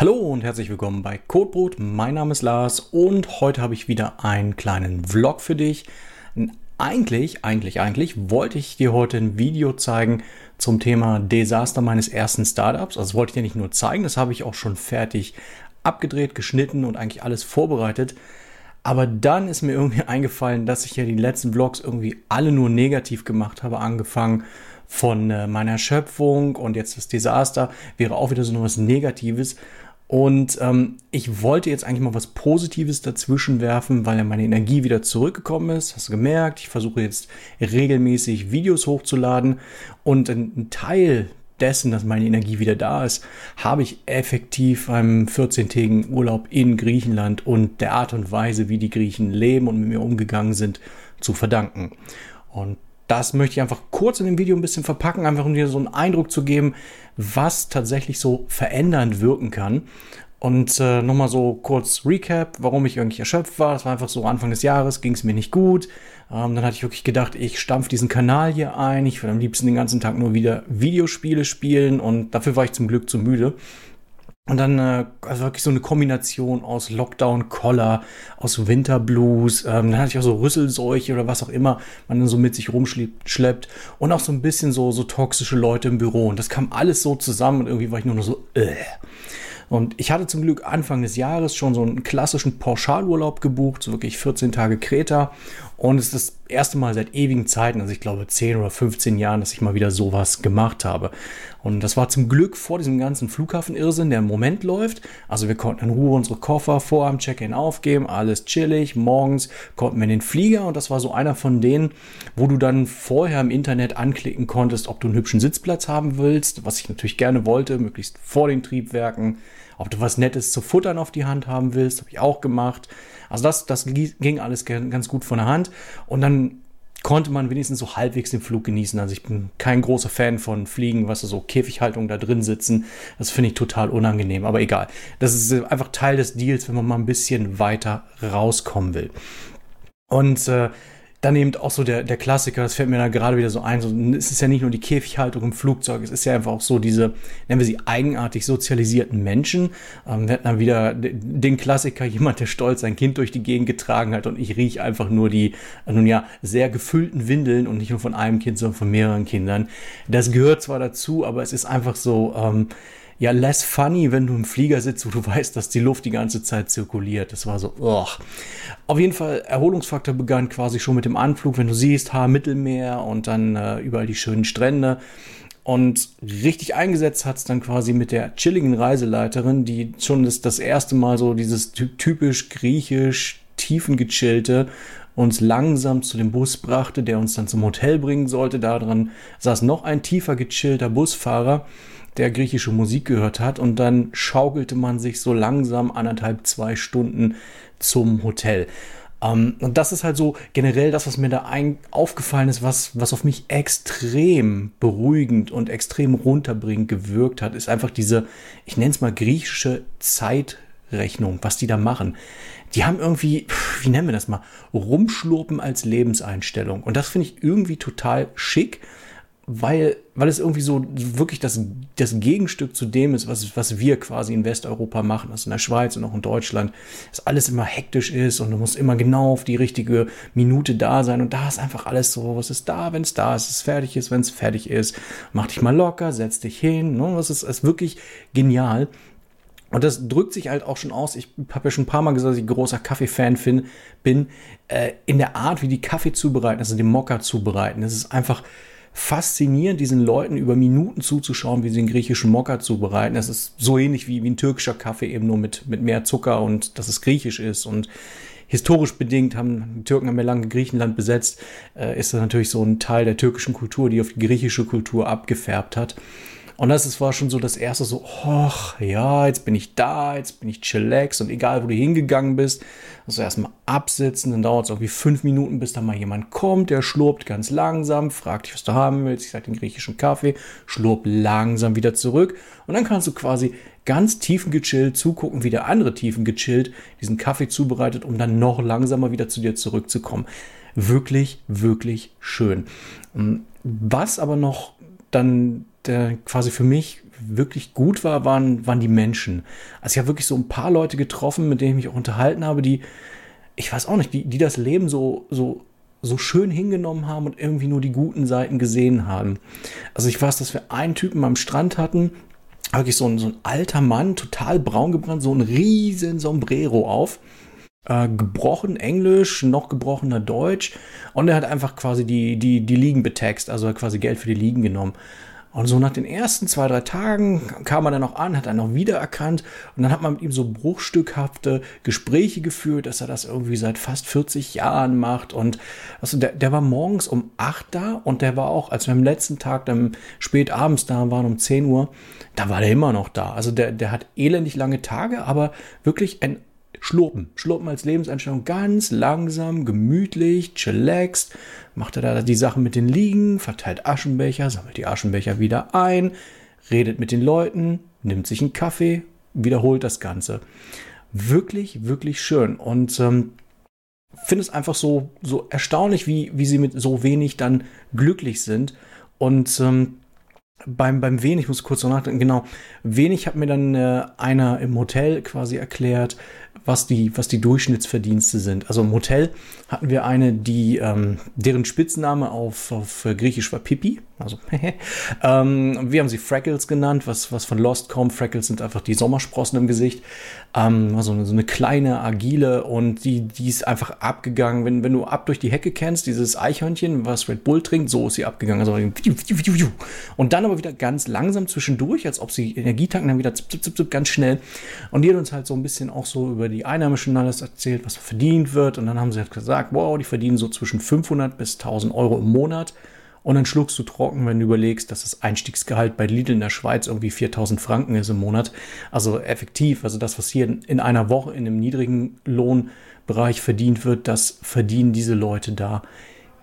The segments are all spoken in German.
Hallo und herzlich willkommen bei Codebrot. Mein Name ist Lars und heute habe ich wieder einen kleinen Vlog für dich. Eigentlich, eigentlich, eigentlich wollte ich dir heute ein Video zeigen zum Thema Desaster meines ersten Startups. Also wollte ich dir nicht nur zeigen, das habe ich auch schon fertig abgedreht, geschnitten und eigentlich alles vorbereitet. Aber dann ist mir irgendwie eingefallen, dass ich ja die letzten Vlogs irgendwie alle nur negativ gemacht habe, angefangen von äh, meiner Schöpfung und jetzt das Desaster wäre auch wieder so was Negatives. Und ähm, ich wollte jetzt eigentlich mal was Positives dazwischen werfen, weil ja meine Energie wieder zurückgekommen ist. Hast du gemerkt? Ich versuche jetzt regelmäßig Videos hochzuladen und ein Teil dessen, dass meine Energie wieder da ist, habe ich effektiv einem 14-tägigen Urlaub in Griechenland und der Art und Weise, wie die Griechen leben und mit mir umgegangen sind, zu verdanken. Und das möchte ich einfach kurz in dem Video ein bisschen verpacken, einfach um dir so einen Eindruck zu geben, was tatsächlich so verändernd wirken kann. Und äh, nochmal so kurz Recap, warum ich irgendwie erschöpft war. Das war einfach so Anfang des Jahres, ging es mir nicht gut. Ähm, dann hatte ich wirklich gedacht, ich stampf diesen Kanal hier ein. Ich will am liebsten den ganzen Tag nur wieder Videospiele spielen und dafür war ich zum Glück zu müde. Und dann äh, also wirklich so eine Kombination aus Lockdown, Collar, aus Winterblues. Ähm, dann hatte ich auch so Rüsselseuche oder was auch immer man dann so mit sich rumschleppt. Und auch so ein bisschen so, so toxische Leute im Büro. Und das kam alles so zusammen und irgendwie war ich nur noch so, äh. Und ich hatte zum Glück Anfang des Jahres schon so einen klassischen Pauschalurlaub gebucht, so wirklich 14 Tage Kreta. Und es ist das erste Mal seit ewigen Zeiten, also ich glaube 10 oder 15 Jahren, dass ich mal wieder sowas gemacht habe. Und das war zum Glück vor diesem ganzen Flughafen-Irrsinn, der im Moment läuft. Also wir konnten in Ruhe unsere Koffer vor am Check-in aufgeben, alles chillig. Morgens konnten wir in den Flieger und das war so einer von denen, wo du dann vorher im Internet anklicken konntest, ob du einen hübschen Sitzplatz haben willst, was ich natürlich gerne wollte, möglichst vor den Triebwerken. Ob du was Nettes zu futtern auf die Hand haben willst, habe ich auch gemacht. Also das, das ging alles ganz gut von der Hand. Und dann konnte man wenigstens so halbwegs den Flug genießen. Also ich bin kein großer Fan von Fliegen, was so Käfighaltung da drin sitzen. Das finde ich total unangenehm. Aber egal. Das ist einfach Teil des Deals, wenn man mal ein bisschen weiter rauskommen will. Und äh, dann eben auch so der, der Klassiker, das fällt mir da gerade wieder so ein, so, es ist ja nicht nur die Käfighaltung im Flugzeug, es ist ja einfach auch so diese, nennen wir sie eigenartig sozialisierten Menschen. Ähm, wir hatten dann wieder den Klassiker, jemand, der stolz sein Kind durch die Gegend getragen hat und ich rieche einfach nur die, nun ja, sehr gefüllten Windeln und nicht nur von einem Kind, sondern von mehreren Kindern. Das gehört zwar dazu, aber es ist einfach so, ähm, ja less funny, wenn du im Flieger sitzt, wo du weißt, dass die Luft die ganze Zeit zirkuliert. Das war so, oh. Auf jeden Fall, Erholungsfaktor begann quasi schon mit dem Anflug, wenn du siehst, ha, Mittelmeer und dann äh, überall die schönen Strände. Und richtig eingesetzt hat es dann quasi mit der chilligen Reiseleiterin, die schon das, das erste Mal so dieses typisch griechisch tiefengechillte uns langsam zu dem Bus brachte, der uns dann zum Hotel bringen sollte. Daran saß noch ein tiefer gechillter Busfahrer, der griechische Musik gehört hat und dann schaukelte man sich so langsam anderthalb, zwei Stunden zum Hotel. Um, ähm, und das ist halt so generell das, was mir da ein, aufgefallen ist, was, was auf mich extrem beruhigend und extrem runterbringend gewirkt hat, ist einfach diese, ich nenne es mal griechische Zeitrechnung, was die da machen. Die haben irgendwie, wie nennen wir das mal, rumschlurpen als Lebenseinstellung. Und das finde ich irgendwie total schick weil, weil es irgendwie so wirklich das, das Gegenstück zu dem ist, was, was wir quasi in Westeuropa machen, also in der Schweiz und auch in Deutschland, dass alles immer hektisch ist und du musst immer genau auf die richtige Minute da sein und da ist einfach alles so, was ist da, wenn es da ist, es fertig ist, wenn es fertig ist, mach dich mal locker, setz dich hin, ne? das ist, ist wirklich genial. Und das drückt sich halt auch schon aus. Ich habe ja schon ein paar Mal gesagt, dass ich großer Kaffee-Fan bin. Äh, in der Art, wie die Kaffee zubereiten, also den Mokka zubereiten. Das ist einfach faszinierend, diesen Leuten über Minuten zuzuschauen, wie sie den griechischen Mokka zubereiten. Es ist so ähnlich wie, wie ein türkischer Kaffee, eben nur mit, mit mehr Zucker und dass es griechisch ist. Und historisch bedingt haben die Türken haben ja lange Griechenland besetzt, äh, ist das natürlich so ein Teil der türkischen Kultur, die auf die griechische Kultur abgefärbt hat. Und das ist, war schon so das erste so, ach ja, jetzt bin ich da, jetzt bin ich chillax und egal, wo du hingegangen bist, also erstmal absitzen, dann dauert es irgendwie fünf Minuten, bis da mal jemand kommt, der schlurpt ganz langsam, fragt dich, was du haben willst, ich sag den griechischen Kaffee, schlurp langsam wieder zurück und dann kannst du quasi ganz tiefengechillt zugucken, wie der andere tiefengechillt diesen Kaffee zubereitet, um dann noch langsamer wieder zu dir zurückzukommen. Wirklich, wirklich schön. Was aber noch dann der quasi für mich wirklich gut war, waren, waren die Menschen. Also ich habe wirklich so ein paar Leute getroffen, mit denen ich mich auch unterhalten habe, die, ich weiß auch nicht, die, die das Leben so, so, so schön hingenommen haben und irgendwie nur die guten Seiten gesehen haben. Also ich weiß, dass wir einen Typen am Strand hatten, wirklich so ein, so ein alter Mann, total braun gebrannt, so ein riesen Sombrero auf äh, gebrochen Englisch, noch gebrochener Deutsch und er hat einfach quasi die, die, die Ligen betext, also quasi Geld für die Ligen genommen. Und so nach den ersten zwei, drei Tagen kam er dann noch an, hat er noch wiedererkannt und dann hat man mit ihm so bruchstückhafte Gespräche geführt, dass er das irgendwie seit fast 40 Jahren macht und also der, der war morgens um 8 da und der war auch, als wir am letzten Tag dann spät abends da waren, um 10 Uhr, da war der immer noch da. Also der, der hat elendig lange Tage, aber wirklich ein Schlurpen. Schlurpen als Lebenseinstellung ganz langsam, gemütlich, chillaxed. Macht er da die Sachen mit den Liegen, verteilt Aschenbecher, sammelt die Aschenbecher wieder ein, redet mit den Leuten, nimmt sich einen Kaffee, wiederholt das Ganze. Wirklich, wirklich schön. Und ähm, finde es einfach so, so erstaunlich, wie, wie sie mit so wenig dann glücklich sind. Und ähm, beim, beim Wenig, ich muss kurz noch nachdenken, genau, Wenig hat mir dann äh, einer im Hotel quasi erklärt, was die, was die Durchschnittsverdienste sind. Also im Hotel hatten wir eine, die, ähm, deren Spitzname auf, auf Griechisch war Pipi. Also, ähm, wir haben sie Freckles genannt, was, was von Lost kommt. Freckles sind einfach die Sommersprossen im Gesicht. Ähm, also so eine kleine, agile und die, die ist einfach abgegangen. Wenn, wenn du ab durch die Hecke kennst, dieses Eichhörnchen, was Red Bull trinkt, so ist sie abgegangen. Also, und dann aber wieder ganz langsam zwischendurch, als ob sie Energie tanken, dann wieder zip, zip, zip, ganz schnell. Und die hat uns halt so ein bisschen auch so über die Einheimischen alles erzählt, was verdient wird. Und dann haben sie halt gesagt, wow, die verdienen so zwischen 500 bis 1000 Euro im Monat. Und dann schluckst du trocken, wenn du überlegst, dass das Einstiegsgehalt bei Lidl in der Schweiz irgendwie 4000 Franken ist im Monat. Also effektiv, also das, was hier in einer Woche in einem niedrigen Lohnbereich verdient wird, das verdienen diese Leute da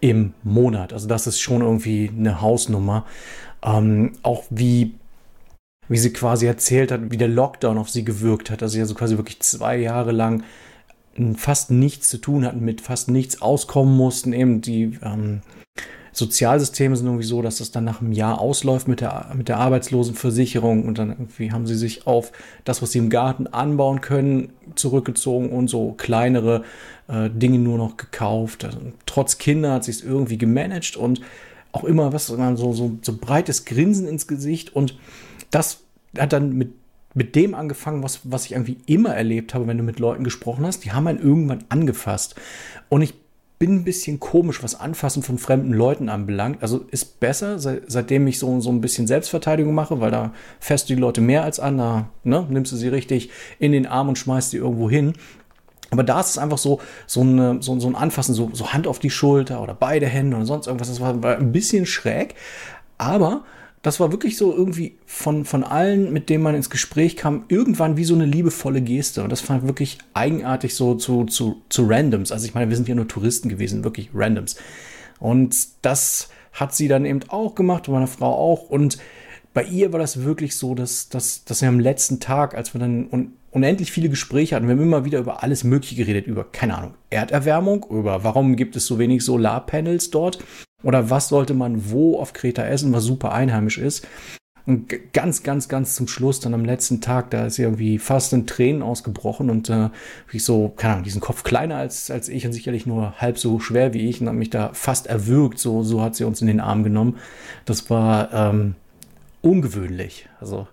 im Monat. Also das ist schon irgendwie eine Hausnummer. Ähm, auch wie wie sie quasi erzählt hat, wie der Lockdown auf sie gewirkt hat, dass sie also quasi wirklich zwei Jahre lang fast nichts zu tun hatten, mit fast nichts auskommen mussten, eben die ähm, Sozialsysteme sind irgendwie so, dass das dann nach einem Jahr ausläuft mit der, mit der Arbeitslosenversicherung und dann irgendwie haben sie sich auf das, was sie im Garten anbauen können, zurückgezogen und so kleinere äh, Dinge nur noch gekauft. Also, trotz Kinder hat sie es irgendwie gemanagt und auch immer was, so, so, so breites Grinsen ins Gesicht und das hat dann mit mit dem angefangen, was, was ich irgendwie immer erlebt habe, wenn du mit Leuten gesprochen hast. Die haben einen irgendwann angefasst. Und ich bin ein bisschen komisch, was Anfassen von fremden Leuten anbelangt. Also ist besser, seit, seitdem ich so, so ein bisschen Selbstverteidigung mache, weil da fährst du die Leute mehr als an, da ne, nimmst du sie richtig in den Arm und schmeißt sie irgendwo hin. Aber da ist es einfach so, so, eine, so, so ein Anfassen, so, so Hand auf die Schulter oder beide Hände oder sonst irgendwas. Das war, war ein bisschen schräg. Aber das war wirklich so irgendwie von, von allen, mit denen man ins Gespräch kam, irgendwann wie so eine liebevolle Geste. Und das fand ich wirklich eigenartig so zu, zu, zu Randoms. Also ich meine, wir sind ja nur Touristen gewesen, wirklich Randoms. Und das hat sie dann eben auch gemacht und meine Frau auch. Und bei ihr war das wirklich so, dass, dass, dass wir am letzten Tag, als wir dann un unendlich viele Gespräche hatten, wir haben immer wieder über alles Mögliche geredet, über, keine Ahnung, Erderwärmung, über warum gibt es so wenig Solarpanels dort oder was sollte man wo auf Kreta essen, was super einheimisch ist. Und ganz, ganz, ganz zum Schluss, dann am letzten Tag, da ist sie irgendwie fast in Tränen ausgebrochen und äh, ich so, keine Ahnung, diesen Kopf kleiner als, als ich und sicherlich nur halb so schwer wie ich und hat mich da fast erwürgt, so, so hat sie uns in den Arm genommen. Das war ähm, ungewöhnlich. Also,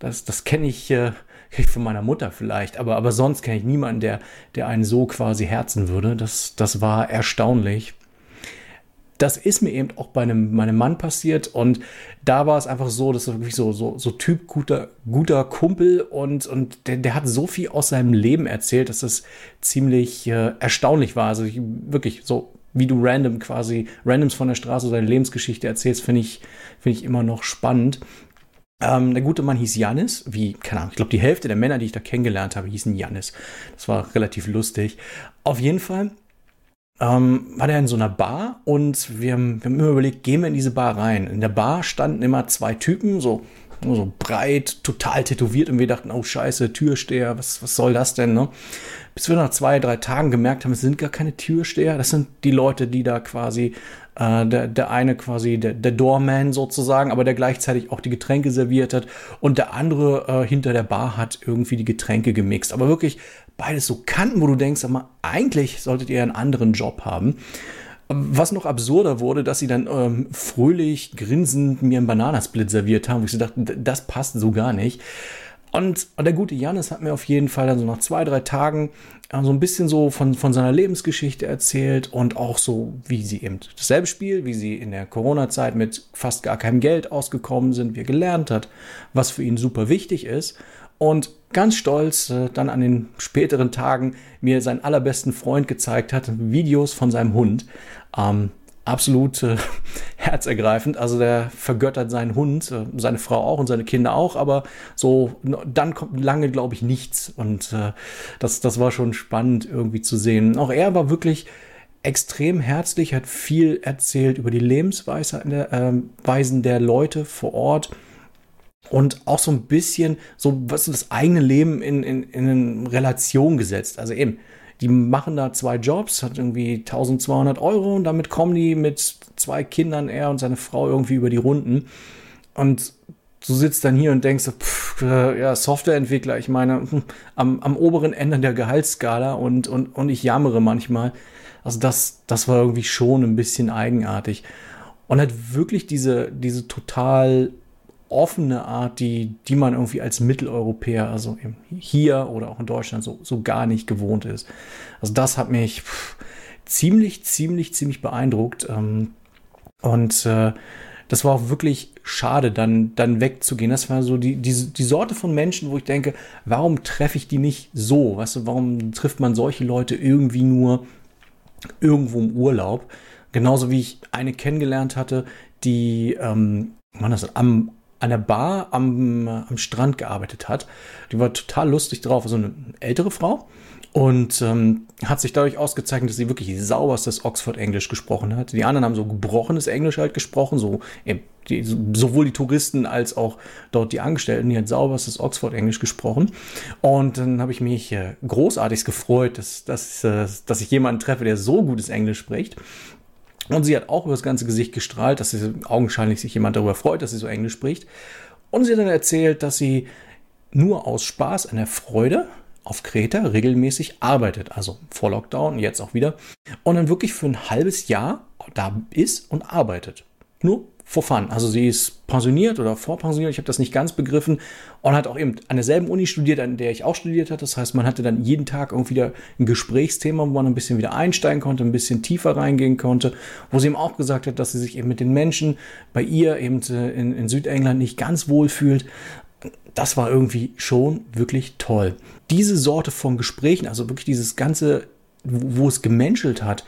das, das kenne ich, äh, kenn ich von meiner Mutter vielleicht, aber, aber sonst kenne ich niemanden, der, der einen so quasi herzen würde. Das, das war erstaunlich das ist mir eben auch bei einem, meinem Mann passiert und da war es einfach so, dass er wirklich so, so, so Typ guter, guter Kumpel und, und der, der hat so viel aus seinem Leben erzählt, dass das ziemlich äh, erstaunlich war. Also ich, wirklich so, wie du random quasi, randoms von der Straße deine Lebensgeschichte erzählst, finde ich, finde ich immer noch spannend. Ähm, der gute Mann hieß Janis, wie, keine Ahnung, ich glaube, die Hälfte der Männer, die ich da kennengelernt habe, hießen Janis. Das war relativ lustig. Auf jeden Fall ähm, war der in so einer Bar und wir wir haben immer überlegt, gehen wir in diese Bar rein. In der Bar standen immer zwei Typen, so, so breit, total tätowiert und wir dachten, oh scheiße, Türsteher, was, was soll das denn, ne? Bis wir nach zwei, drei Tagen gemerkt haben, es sind gar keine Türsteher, das sind die Leute, die da quasi Äh, der, der eine quasi der, der Doorman sozusagen, aber der gleichzeitig auch die Getränke serviert hat. Und der andere äh, hinter der Bar hat irgendwie die Getränke gemixt. Aber wirklich beides so Kanten, wo du denkst, aber eigentlich solltet ihr einen anderen Job haben. Was noch absurder wurde, dass sie dann ähm, fröhlich grinsend mir einen Bananasplit serviert haben, wo ich so dachte, das passt so gar nicht. Und, der gute Janis hat mir auf jeden Fall dann so nach zwei, drei Tagen äh, so ein bisschen so von, von seiner Lebensgeschichte erzählt und auch so, wie sie eben dasselbe Spiel, wie sie in der Corona-Zeit mit fast gar keinem Geld ausgekommen sind, wie er gelernt hat, was für ihn super wichtig ist. Und ganz stolz äh, dann an den späteren Tagen mir seinen allerbesten Freund gezeigt hat, Videos von seinem Hund. Ähm, absolut äh, herzergreifend. Also der vergöttert seinen Hund, äh, seine Frau auch und seine Kinder auch, aber so dann kommt lange, glaube ich, nichts. Und äh, das, das war schon spannend irgendwie zu sehen. Auch er war wirklich extrem herzlich, hat viel erzählt über die Lebensweisen der, äh, Weisen der Leute vor Ort und auch so ein bisschen so was das eigene Leben in, in, in Relation gesetzt. Also eben, die machen da zwei Jobs, hat irgendwie 1200 Euro und damit kommen die mit zwei Kindern, er und seine Frau irgendwie über die Runden. Und du sitzt dann hier und denkst, pff, äh, ja, Softwareentwickler, ich meine, am, am oberen Ende der Gehaltsskala und, und, und ich jammere manchmal. Also das, das war irgendwie schon ein bisschen eigenartig. Und hat wirklich diese, diese total offene Art, die, die man irgendwie als Mitteleuropäer, also hier oder auch in Deutschland so, so gar nicht gewohnt ist. Also das hat mich pff, ziemlich, ziemlich, ziemlich beeindruckt. Ähm, und äh, das war auch wirklich schade, dann, dann wegzugehen. Das war so die, die, die Sorte von Menschen, wo ich denke, warum treffe ich die nicht so? Weißt du, warum trifft man solche Leute irgendwie nur irgendwo im Urlaub? Genauso wie ich eine kennengelernt hatte, die, ähm, man das am, an der Bar am, am Strand gearbeitet hat. Die war total lustig drauf, also eine ältere Frau. Und ähm, hat sich dadurch ausgezeichnet, dass sie wirklich sauberstes Oxford-Englisch gesprochen hat. Die anderen haben so gebrochenes Englisch halt gesprochen, so eben die, sowohl die Touristen als auch dort die Angestellten, die hat sauberstes Oxford-Englisch gesprochen. Und dann habe ich mich äh, großartig gefreut, dass, dass, äh, dass ich jemanden treffe, der so gutes Englisch spricht. Und sie hat auch über das ganze Gesicht gestrahlt, dass sie augenscheinlich sich jemand darüber freut, dass sie so Englisch spricht. Und sie hat dann erzählt, dass sie nur aus Spaß an der Freude auf Kreta regelmäßig arbeitet, also vor Lockdown, jetzt auch wieder, und dann wirklich für ein halbes Jahr da ist und arbeitet. Nur for fun. Also sie ist pensioniert oder vorpensioniert, ich habe das nicht ganz begriffen und hat auch eben an derselben Uni studiert, an der ich auch studiert hatte. Das heißt, man hatte dann jeden Tag irgendwie wieder ein Gesprächsthema, wo man ein bisschen wieder einsteigen konnte, ein bisschen tiefer reingehen konnte, wo sie ihm auch gesagt hat, dass sie sich eben mit den Menschen bei ihr eben äh, in, in Südengland nicht ganz wohl fühlt. Das war irgendwie schon wirklich toll. Diese Sorte von Gesprächen, also wirklich dieses ganze, wo es gemenschelt hat,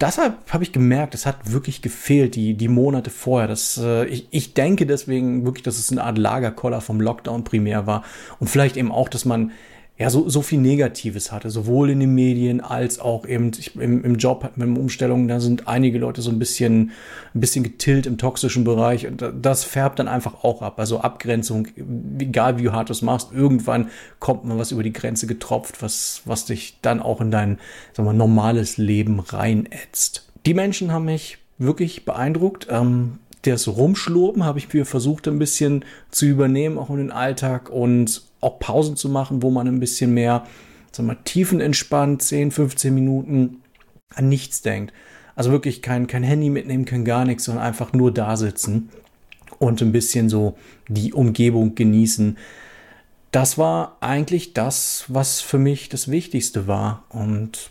deshalb habe ich gemerkt, es hat wirklich gefehlt, die, die Monate vorher. Das, äh, ich, ich denke deswegen wirklich, dass es eine Art Lagerkoller vom Lockdown primär war. Und vielleicht eben auch, dass man ja, so, so viel Negatives hatte, sowohl in den Medien als auch eben im, im Job mit Umstellungen. Da sind einige Leute so ein bisschen, ein bisschen getillt im toxischen Bereich und das färbt dann einfach auch ab. Also Abgrenzung, egal wie hart du es machst, irgendwann kommt mal was über die Grenze getropft, was, was dich dann auch in dein sagen wir, normales Leben reinätzt. Die Menschen haben mich wirklich beeindruckt. Ähm, das Rumschlurpen habe ich mir versucht ein bisschen zu übernehmen, auch in den Alltag und auch Pausen zu machen, wo man ein bisschen mehr, sagen wir, tiefenentspannt, 10, 15 Minuten an nichts denkt. Also wirklich kein, kein Handy mitnehmen, kein gar nichts, sondern einfach nur da sitzen und ein bisschen so die Umgebung genießen. Das war eigentlich das, was für mich das Wichtigste war. Und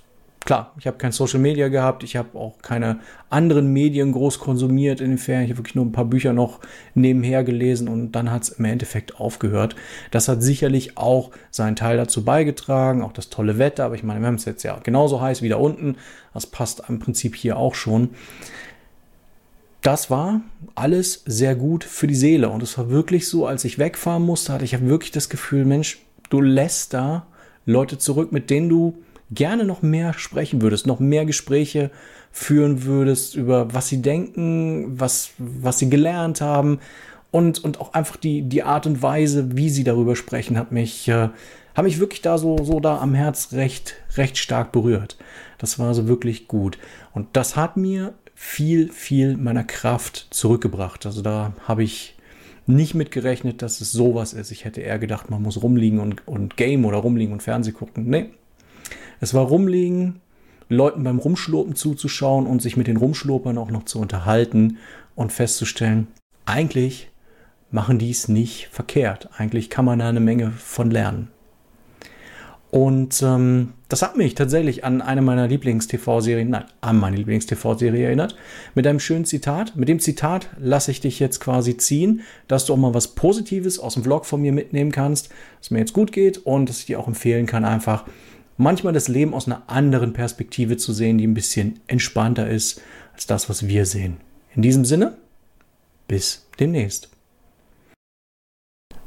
klar, ich habe kein Social Media gehabt, ich habe auch keine anderen Medien groß konsumiert in den Ferien. Ich habe wirklich nur ein paar Bücher noch nebenher gelesen und dann hat es im Endeffekt aufgehört. Das hat sicherlich auch seinen Teil dazu beigetragen, auch das tolle Wetter, aber ich meine, wir haben es jetzt ja genauso heiß wie da unten. Das passt im Prinzip hier auch schon. Das war alles sehr gut für die Seele und es war wirklich so, als ich wegfahren musste, hatte ich wirklich das Gefühl, Mensch, du lässt da Leute zurück, mit denen du gerne noch mehr sprechen würdest, noch mehr Gespräche führen würdest über was sie denken, was, was sie gelernt haben und, und auch einfach die, die Art und Weise, wie sie darüber sprechen, hat mich, äh, hat mich wirklich da so, so da am Herz recht, recht stark berührt. Das war so wirklich gut. Und das hat mir viel, viel meiner Kraft zurückgebracht. Also da habe ich nicht mitgerechnet, dass es sowas ist. Ich hätte eher gedacht, man muss rumliegen und, und Game oder rumliegen und Fernseh gucken. Nee. Es war rumliegen, Leuten beim Rumschlurpen zuzuschauen und sich mit den Rumschlurpern auch noch zu unterhalten und festzustellen, eigentlich machen die es nicht verkehrt. Eigentlich kann man da eine Menge von lernen. Und ähm, das hat mich tatsächlich an eine meiner Lieblings-TV-Serien, nein, an meine Lieblings-TV-Serie erinnert. Mit einem schönen Zitat. Mit dem Zitat lasse ich dich jetzt quasi ziehen, dass du auch mal was Positives aus dem Vlog von mir mitnehmen kannst, dass mir jetzt gut geht und dass ich dir auch empfehlen kann, einfach manchmal das Leben aus einer anderen Perspektive zu sehen, die ein bisschen entspannter ist als das, was wir sehen. In diesem Sinne, bis demnächst.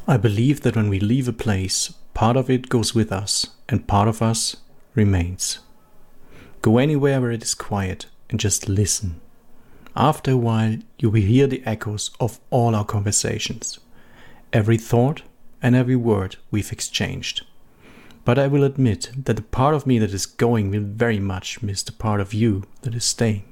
I believe that when we leave a place, part of it goes with us and part of us remains. Go anywhere where it is quiet and just listen. After a while, you will hear the echoes of all our conversations, every thought and every word we've exchanged. But I will admit that the part of me that is going will very much miss the part of you that is staying.